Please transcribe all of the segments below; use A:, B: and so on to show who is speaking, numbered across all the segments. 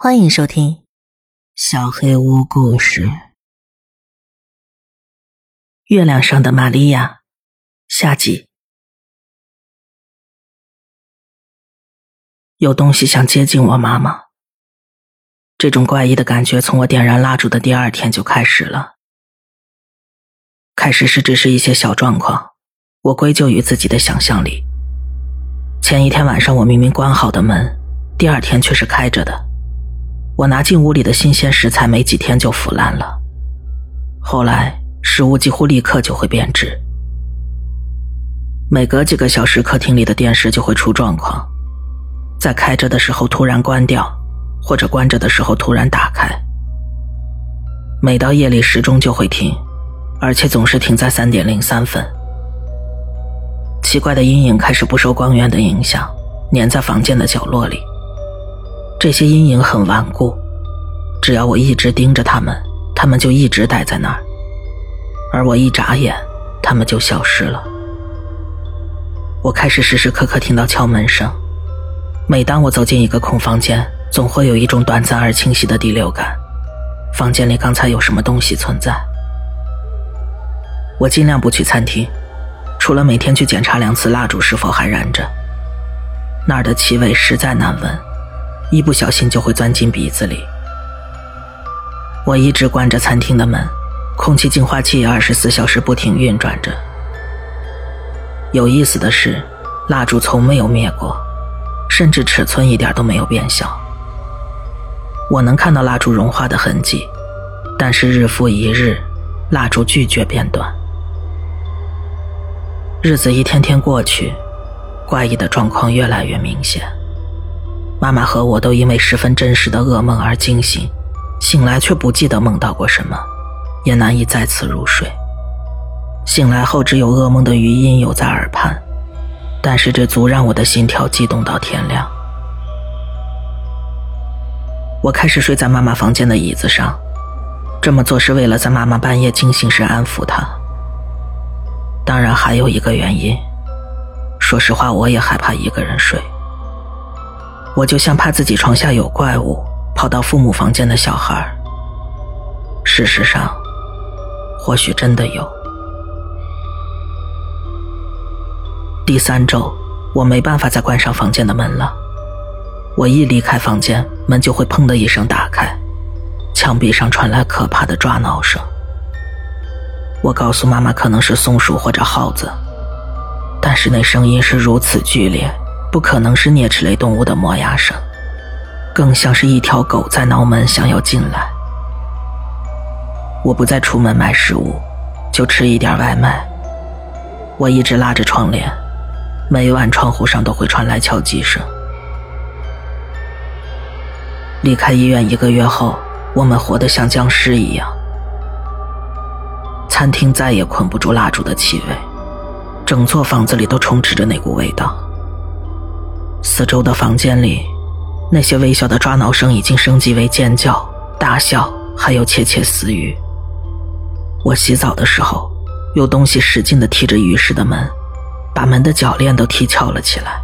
A: 欢迎收听《小黑屋故事》。月亮上的玛利亚，下集。有东西想接近我妈妈，这种怪异的感觉从我点燃蜡烛的第二天就开始了。开始时只是一些小状况，我归咎于自己的想象力。前一天晚上我明明关好的门，第二天却是开着的。我拿进屋里的新鲜食材，没几天就腐烂了。后来食物几乎立刻就会变质。每隔几个小时，客厅里的电视就会出状况，在开着的时候突然关掉，或者关着的时候突然打开。每到夜里，时钟就会停，而且总是停在三点零三分。奇怪的阴影开始不受光源的影响，粘在房间的角落里。这些阴影很顽固，只要我一直盯着他们，他们就一直待在那儿，而我一眨眼，他们就消失了。我开始时时刻刻听到敲门声，每当我走进一个空房间，总会有一种短暂而清晰的第六感，房间里刚才有什么东西存在。我尽量不去餐厅，除了每天去检查两次蜡烛是否还燃着，那儿的气味实在难闻。一不小心就会钻进鼻子里。我一直关着餐厅的门，空气净化器也二十四小时不停运转着。有意思的是，蜡烛从没有灭过，甚至尺寸一点都没有变小。我能看到蜡烛融化的痕迹，但是日复一日，蜡烛拒绝变短。日子一天天过去，怪异的状况越来越明显。妈妈和我都因为十分真实的噩梦而惊醒，醒来却不记得梦到过什么，也难以再次入睡。醒来后，只有噩梦的余音犹在耳畔，但是这足让我的心跳激动到天亮。我开始睡在妈妈房间的椅子上，这么做是为了在妈妈半夜惊醒时安抚她。当然，还有一个原因，说实话，我也害怕一个人睡。我就像怕自己床下有怪物，跑到父母房间的小孩。事实上，或许真的有。第三周，我没办法再关上房间的门了。我一离开房间，门就会砰的一声打开，墙壁上传来可怕的抓挠声。我告诉妈妈，可能是松鼠或者耗子，但是那声音是如此剧烈。不可能是啮齿类动物的磨牙声，更像是一条狗在挠门，想要进来。我不再出门买食物，就吃一点外卖。我一直拉着窗帘，每晚窗户上都会传来敲击声。离开医院一个月后，我们活得像僵尸一样。餐厅再也困不住蜡烛的气味，整座房子里都充斥着那股味道。四周的房间里，那些微小的抓挠声已经升级为尖叫、大笑，还有窃窃私语。我洗澡的时候，有东西使劲地踢着浴室的门，把门的铰链都踢翘了起来。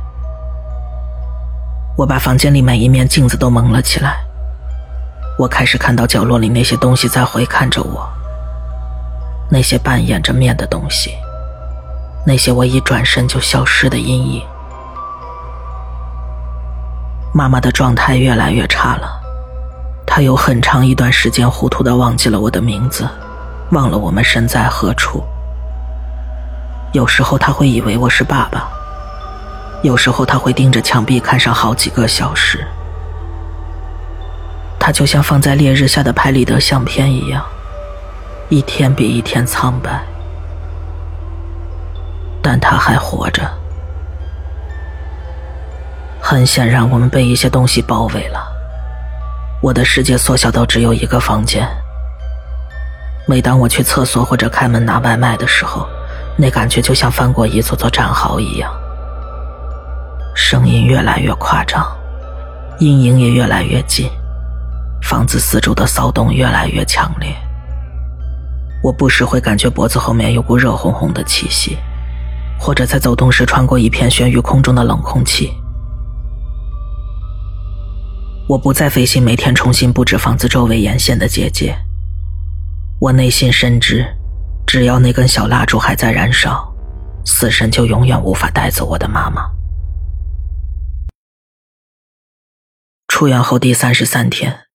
A: 我把房间里每一面镜子都蒙了起来。我开始看到角落里那些东西在回看着我，那些扮演着面的东西，那些我一转身就消失的阴影。妈妈的状态越来越差了，她有很长一段时间糊涂的忘记了我的名字，忘了我们身在何处。有时候她会以为我是爸爸，有时候她会盯着墙壁看上好几个小时。她就像放在烈日下的拍立得相片一样，一天比一天苍白，但她还活着。很显然，我们被一些东西包围了。我的世界缩小到只有一个房间。每当我去厕所或者开门拿外卖的时候，那感觉就像翻过一座座战壕一样。声音越来越夸张，阴影也越来越近，房子四周的骚动越来越强烈。我不时会感觉脖子后面有股热烘烘的气息，或者在走动时穿过一片悬于空中的冷空气。我不再费心每天重新布置房子周围沿线的结界。我内心深知，只要那根小蜡烛还在燃烧，死神就永远无法带走我的妈妈。出院后第三十三天，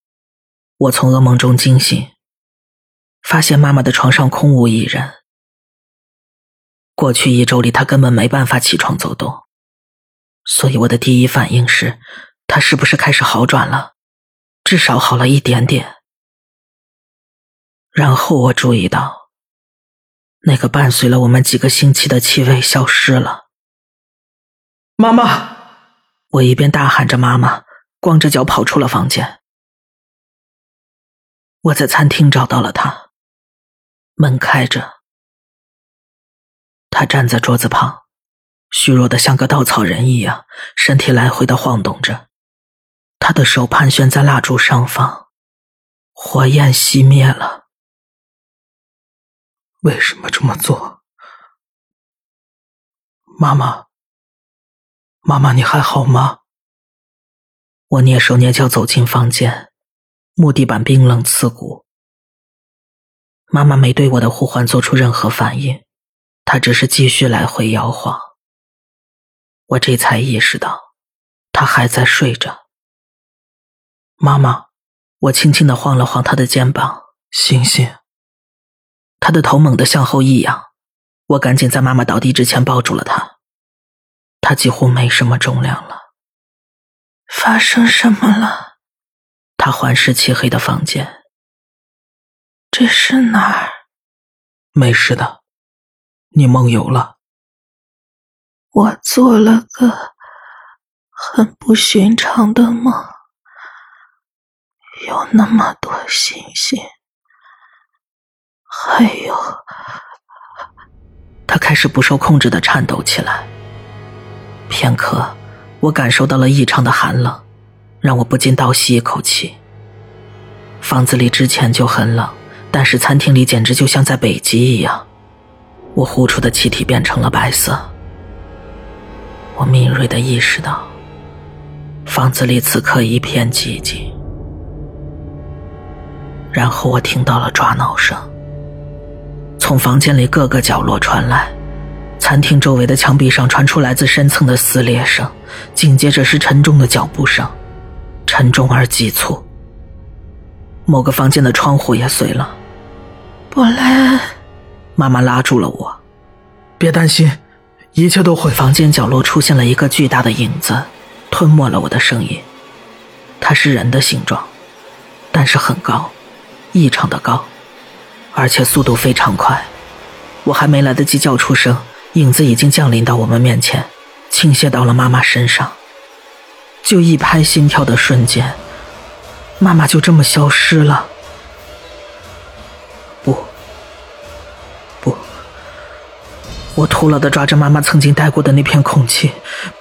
A: 我从噩梦中惊醒，发现妈妈的床上空无一人。过去一周里，她根本没办法起床走动，所以我的第一反应是，她是不是开始好转了？至少好了一点点。然后我注意到，那个伴随了我们几个星期的气味消失了。
B: 妈妈，
A: 我一边大喊着“妈妈”，光着脚跑出了房间。我在餐厅找到了他，门开着，他站在桌子旁，虚弱的像个稻草人一样，身体来回的晃动着，他的手盘旋在蜡烛上方，火焰熄灭了。
B: 为什么这么做，妈妈？妈妈，你还好吗？
A: 我蹑手蹑脚走进房间，木地板冰冷刺骨。妈妈没对我的呼唤做出任何反应，她只是继续来回摇晃。我这才意识到，她还在睡着。妈妈，我轻轻的晃了晃她的肩膀，
B: 醒醒。
A: 他的头猛地向后一仰，我赶紧在妈妈倒地之前抱住了她。她几乎没什么重量了。
C: 发生什么了？
A: 他环视漆黑的房间。
C: 这是哪儿？
B: 没事的，你梦游了。
C: 我做了个很不寻常的梦，有那么多星星。还有，
A: 他开始不受控制的颤抖起来。片刻，我感受到了异常的寒冷，让我不禁倒吸一口气。房子里之前就很冷，但是餐厅里简直就像在北极一样。我呼出的气体变成了白色。我敏锐的意识到，房子里此刻一片寂静。然后我听到了抓挠声。从房间里各个角落传来，餐厅周围的墙壁上传出来自深层的撕裂声，紧接着是沉重的脚步声，沉重而急促。某个房间的窗户也碎了。
C: 布莱
A: 妈妈拉住了我，
B: 别担心，一切都会。
A: 房间角落出现了一个巨大的影子，吞没了我的声音。它是人的形状，但是很高，异常的高。而且速度非常快，我还没来得及叫出声，影子已经降临到我们面前，倾泻到了妈妈身上。就一拍心跳的瞬间，妈妈就这么消失了。不，不，我徒劳的抓着妈妈曾经待过的那片空气。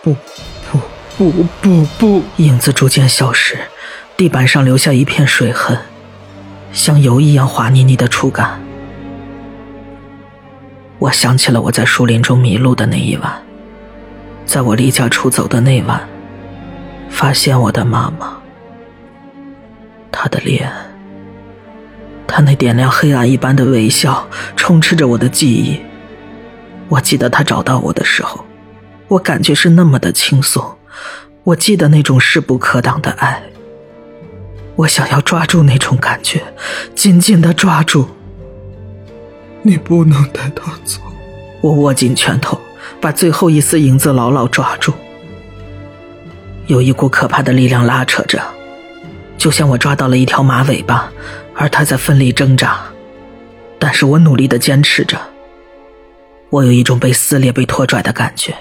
A: 不，不，不，不，不！影子逐渐消失，地板上留下一片水痕。像油一样滑腻腻的触感，我想起了我在树林中迷路的那一晚，在我离家出走的那晚，发现我的妈妈，她的脸，她那点亮黑暗一般的微笑，充斥着我的记忆。我记得她找到我的时候，我感觉是那么的轻松，我记得那种势不可挡的爱。我想要抓住那种感觉，紧紧的抓住。
B: 你不能带他走。
A: 我握紧拳头，把最后一丝影子牢牢抓住。有一股可怕的力量拉扯着，就像我抓到了一条马尾巴，而它在奋力挣扎。但是我努力的坚持着。我有一种被撕裂、被拖拽的感觉。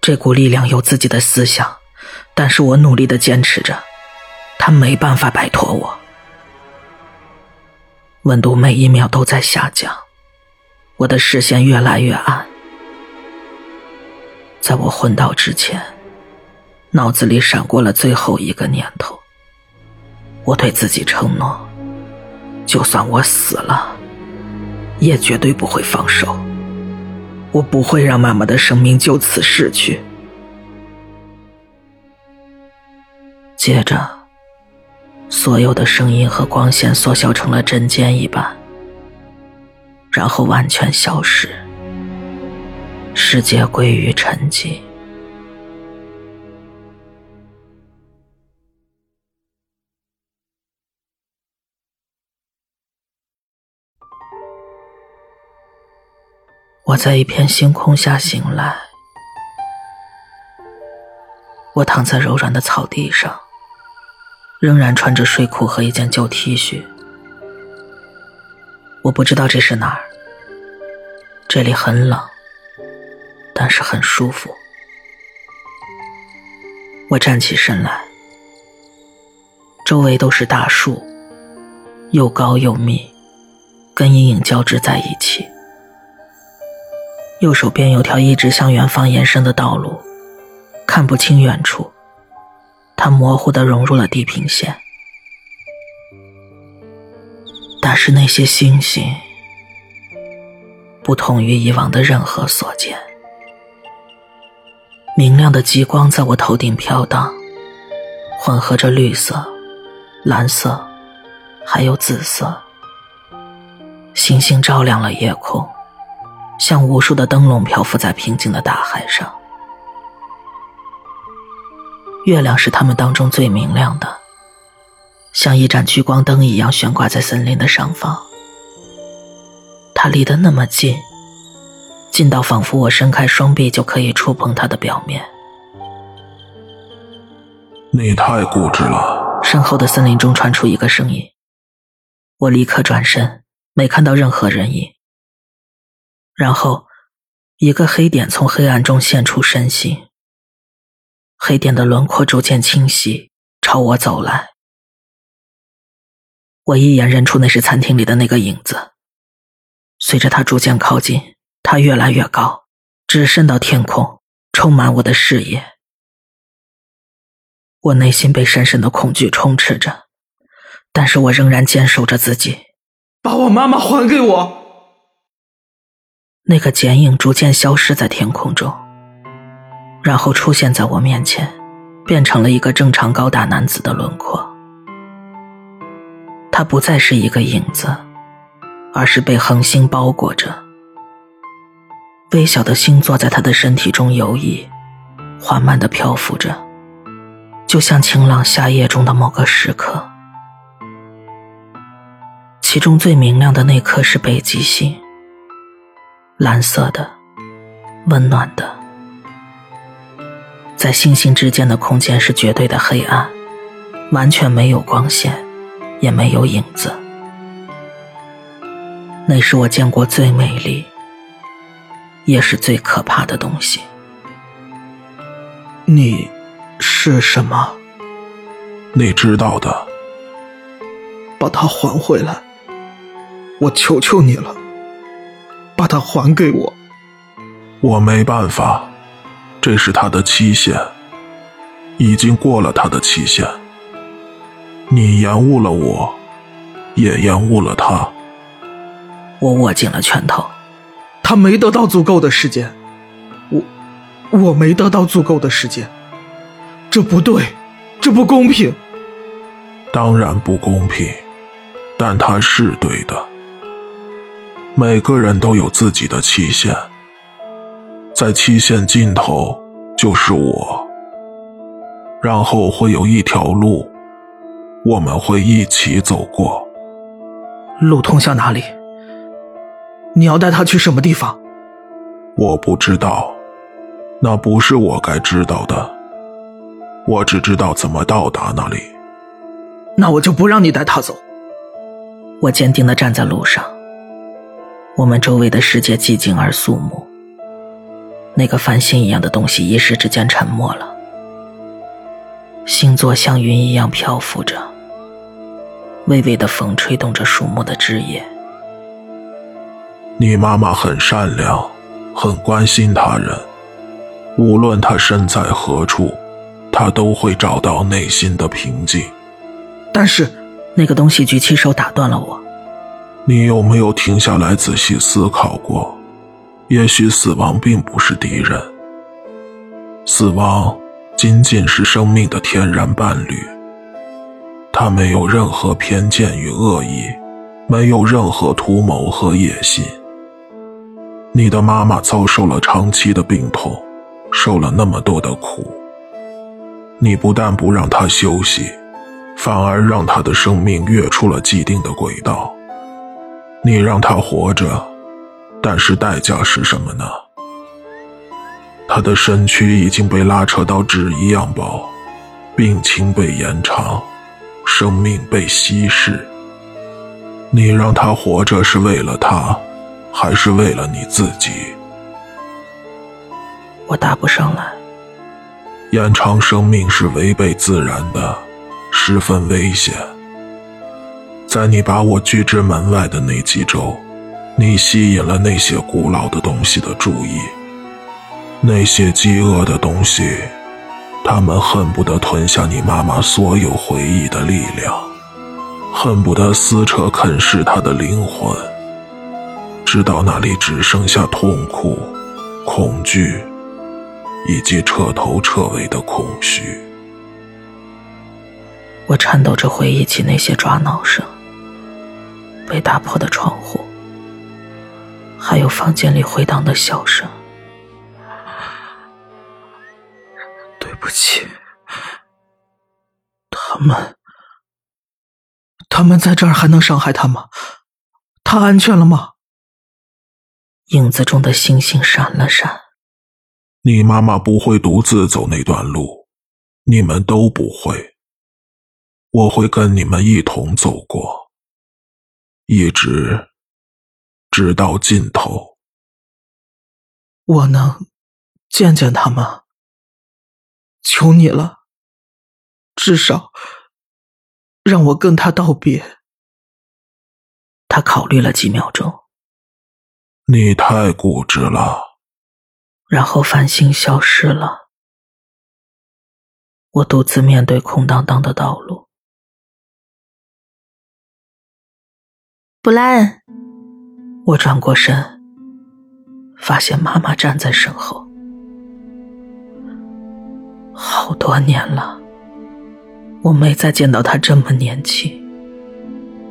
A: 这股力量有自己的思想，但是我努力的坚持着。他没办法摆脱我，温度每一秒都在下降，我的视线越来越暗。在我昏倒之前，脑子里闪过了最后一个念头。我对自己承诺，就算我死了，也绝对不会放手。我不会让妈妈的生命就此逝去。接着。所有的声音和光线缩小成了针尖一般，然后完全消失，世界归于沉寂。我在一片星空下醒来，我躺在柔软的草地上。仍然穿着睡裤和一件旧 T 恤，我不知道这是哪儿。这里很冷，但是很舒服。我站起身来，周围都是大树，又高又密，跟阴影交织在一起。右手边有条一直向远方延伸的道路，看不清远处。它模糊的融入了地平线，但是那些星星不同于以往的任何所见。明亮的极光在我头顶飘荡，混合着绿色、蓝色，还有紫色。星星照亮了夜空，像无数的灯笼漂浮在平静的大海上。月亮是他们当中最明亮的，像一盏聚光灯一样悬挂在森林的上方。它离得那么近，近到仿佛我伸开双臂就可以触碰它的表面。
D: 你太固执了。
A: 身后的森林中传出一个声音，我立刻转身，没看到任何人影。然后，一个黑点从黑暗中现出身形。黑点的轮廓逐渐清晰，朝我走来。我一眼认出那是餐厅里的那个影子。随着他逐渐靠近，他越来越高，直伸到天空，充满我的视野。我内心被深深的恐惧充斥着，但是我仍然坚守着自己。
B: 把我妈妈还给我！
A: 那个剪影逐渐消失在天空中。然后出现在我面前，变成了一个正常高大男子的轮廓。他不再是一个影子，而是被恒星包裹着。微小的星座在他的身体中游移，缓慢的漂浮着，就像晴朗夏夜中的某个时刻。其中最明亮的那颗是北极星，蓝色的，温暖的。在星星之间的空间是绝对的黑暗，完全没有光线，也没有影子。那是我见过最美丽，也是最可怕的东西。
B: 你是什么？
D: 你知道的。
B: 把它还回来，我求求你了，把它还给我。
D: 我没办法。这是他的期限，已经过了他的期限。你延误了我，也延误了他。
A: 我握紧了拳头。
B: 他没得到足够的时间，我我没得到足够的时间，这不对，这不公平。
D: 当然不公平，但他是对的。每个人都有自己的期限。在期限尽头就是我，然后会有一条路，我们会一起走过。
B: 路通向哪里？你要带他去什么地方？
D: 我不知道，那不是我该知道的。我只知道怎么到达那里。
B: 那我就不让你带他走。
A: 我坚定的站在路上，我们周围的世界寂静而肃穆。那个繁星一样的东西一时之间沉默了，星座像云一样漂浮着，微微的风吹动着树木的枝叶。
D: 你妈妈很善良，很关心他人，无论她身在何处，她都会找到内心的平静。
B: 但是，
A: 那个东西举起手打断了我。
D: 你有没有停下来仔细思考过？也许死亡并不是敌人，死亡仅仅是生命的天然伴侣。他没有任何偏见与恶意，没有任何图谋和野心。你的妈妈遭受了长期的病痛，受了那么多的苦。你不但不让她休息，反而让她的生命跃出了既定的轨道。你让她活着，但是代价是什么呢？他的身躯已经被拉扯到纸一样薄，病情被延长。生命被稀释，你让他活着是为了他，还是为了你自己？
A: 我答不上来。
D: 延长生命是违背自然的，十分危险。在你把我拒之门外的那几周，你吸引了那些古老的东西的注意，那些饥饿的东西。他们恨不得吞下你妈妈所有回忆的力量，恨不得撕扯啃噬她的灵魂，直到那里只剩下痛苦、恐惧，以及彻头彻尾的空虚。
A: 我颤抖着回忆起那些抓挠声、被打破的窗户，还有房间里回荡的笑声。
B: 对不起，他们，他们在这儿还能伤害他吗？他安全了吗？
A: 影子中的星星闪了闪。
D: 你妈妈不会独自走那段路，你们都不会。我会跟你们一同走过，一直，直到尽头。
B: 我能见见他吗？求你了，至少让我跟他道别。
A: 他考虑了几秒钟，
D: 你太固执了。
A: 然后繁星消失了，我独自面对空荡荡的道路。
C: 布莱恩，
A: 我转过身，发现妈妈站在身后。好多年了，我没再见到他这么年轻，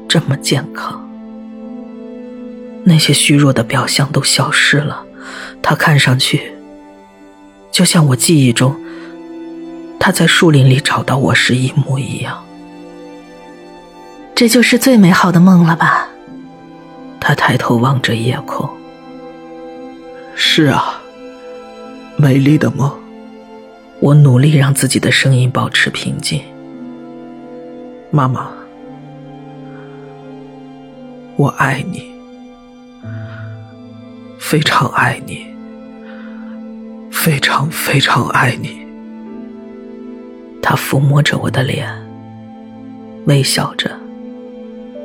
A: 这么健康。那些虚弱的表象都消失了，他看上去就像我记忆中他在树林里找到我时一模一样。
C: 这就是最美好的梦了吧？
A: 他抬头望着夜空。
B: 是啊，美丽的梦。
A: 我努力让自己的声音保持平静。
B: 妈妈，我爱你，非常爱你，非常非常爱你。
A: 他抚摸着我的脸，微笑着。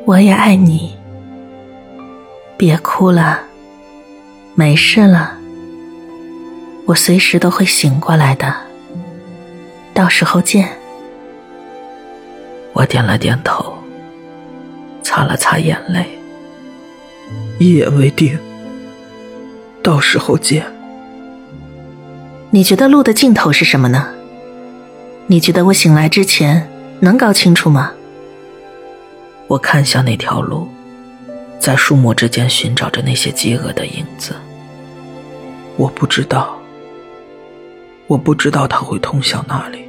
C: 我也爱你。别哭了，没事了。我随时都会醒过来的。到时候见。
A: 我点了点头，擦了擦眼泪。
B: 一言为定。到时候见。
C: 你觉得路的尽头是什么呢？你觉得我醒来之前能搞清楚吗？
A: 我看向那条路，在树木之间寻找着那些饥饿的影子。
B: 我不知道。我不知道他会通向哪里。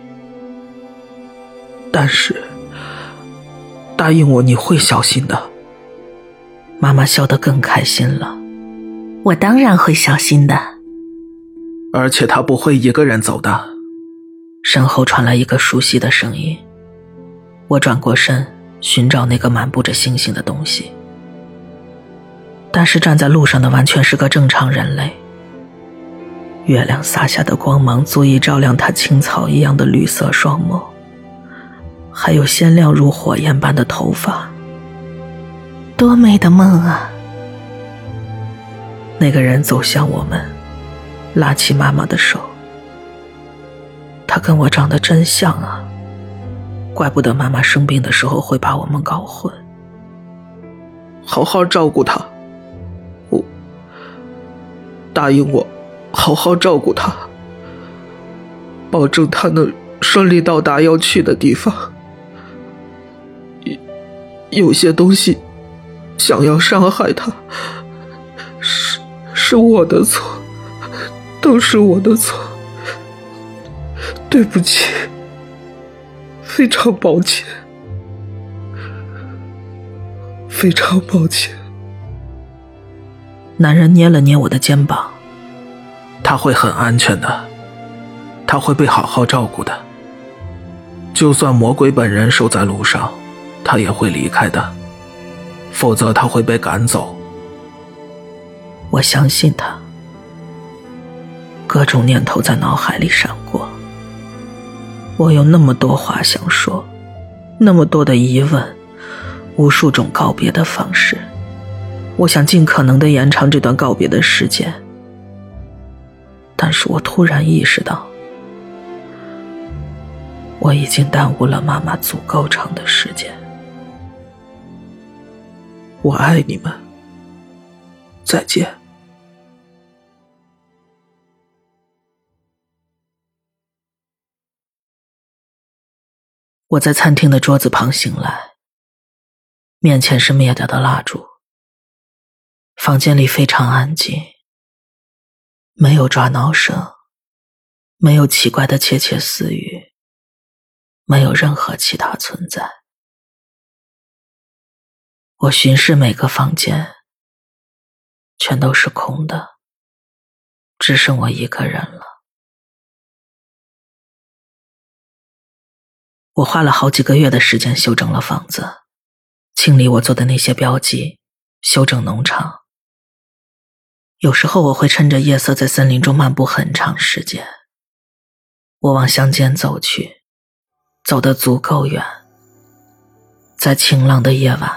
B: 但是，答应我你会小心的。
A: 妈妈笑得更开心了。
C: 我当然会小心的。
B: 而且他不会一个人走的。
A: 身后传来一个熟悉的声音。我转过身，寻找那个满布着星星的东西。但是站在路上的完全是个正常人类。月亮洒下的光芒足以照亮他青草一样的绿色双眸。还有鲜亮如火焰般的头发，
C: 多美的梦啊！
A: 那个人走向我们，拉起妈妈的手。他跟我长得真像啊！怪不得妈妈生病的时候会把我们搞混。
B: 好好照顾他，答应我，好好照顾他，保证他能顺利到达要去的地方。有有些东西想要伤害他，是是我的错，都是我的错，对不起，非常抱歉，非常抱歉。
A: 男人捏了捏我的肩膀，他会很安全的，他会被好好照顾的。就算魔鬼本人守在路上，他也会离开的，否则他会被赶走。我相信他。各种念头在脑海里闪过，我有那么多话想说，那么多的疑问，无数种告别的方式。我想尽可能的延长这段告别的时间，但是我突然意识到。我已经耽误了妈妈足够长的时间。
B: 我爱你们，再见。
A: 我在餐厅的桌子旁醒来，面前是灭掉的蜡烛，房间里非常安静，没有抓挠声，没有奇怪的窃窃私语。没有任何其他存在。我巡视每个房间，全都是空的，只剩我一个人了。我花了好几个月的时间修整了房子，清理我做的那些标记，修整农场。有时候我会趁着夜色在森林中漫步很长时间。我往乡间走去。走得足够远，在晴朗的夜晚，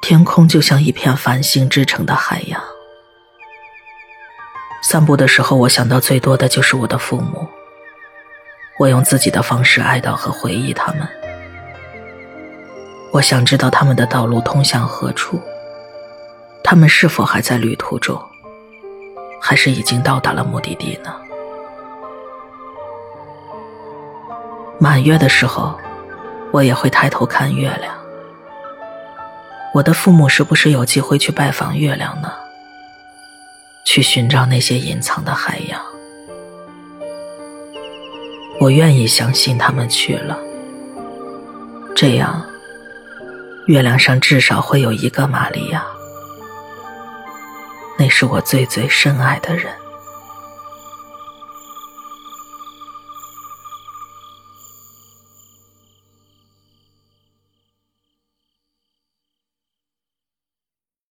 A: 天空就像一片繁星织成的海洋。散步的时候，我想到最多的就是我的父母。我用自己的方式哀悼和回忆他们。我想知道他们的道路通向何处，他们是否还在旅途中，还是已经到达了目的地呢？满月的时候，我也会抬头看月亮。我的父母是不是有机会去拜访月亮呢？去寻找那些隐藏的海洋？我愿意相信他们去了。这样，月亮上至少会有一个玛利亚。那是我最最深爱的人。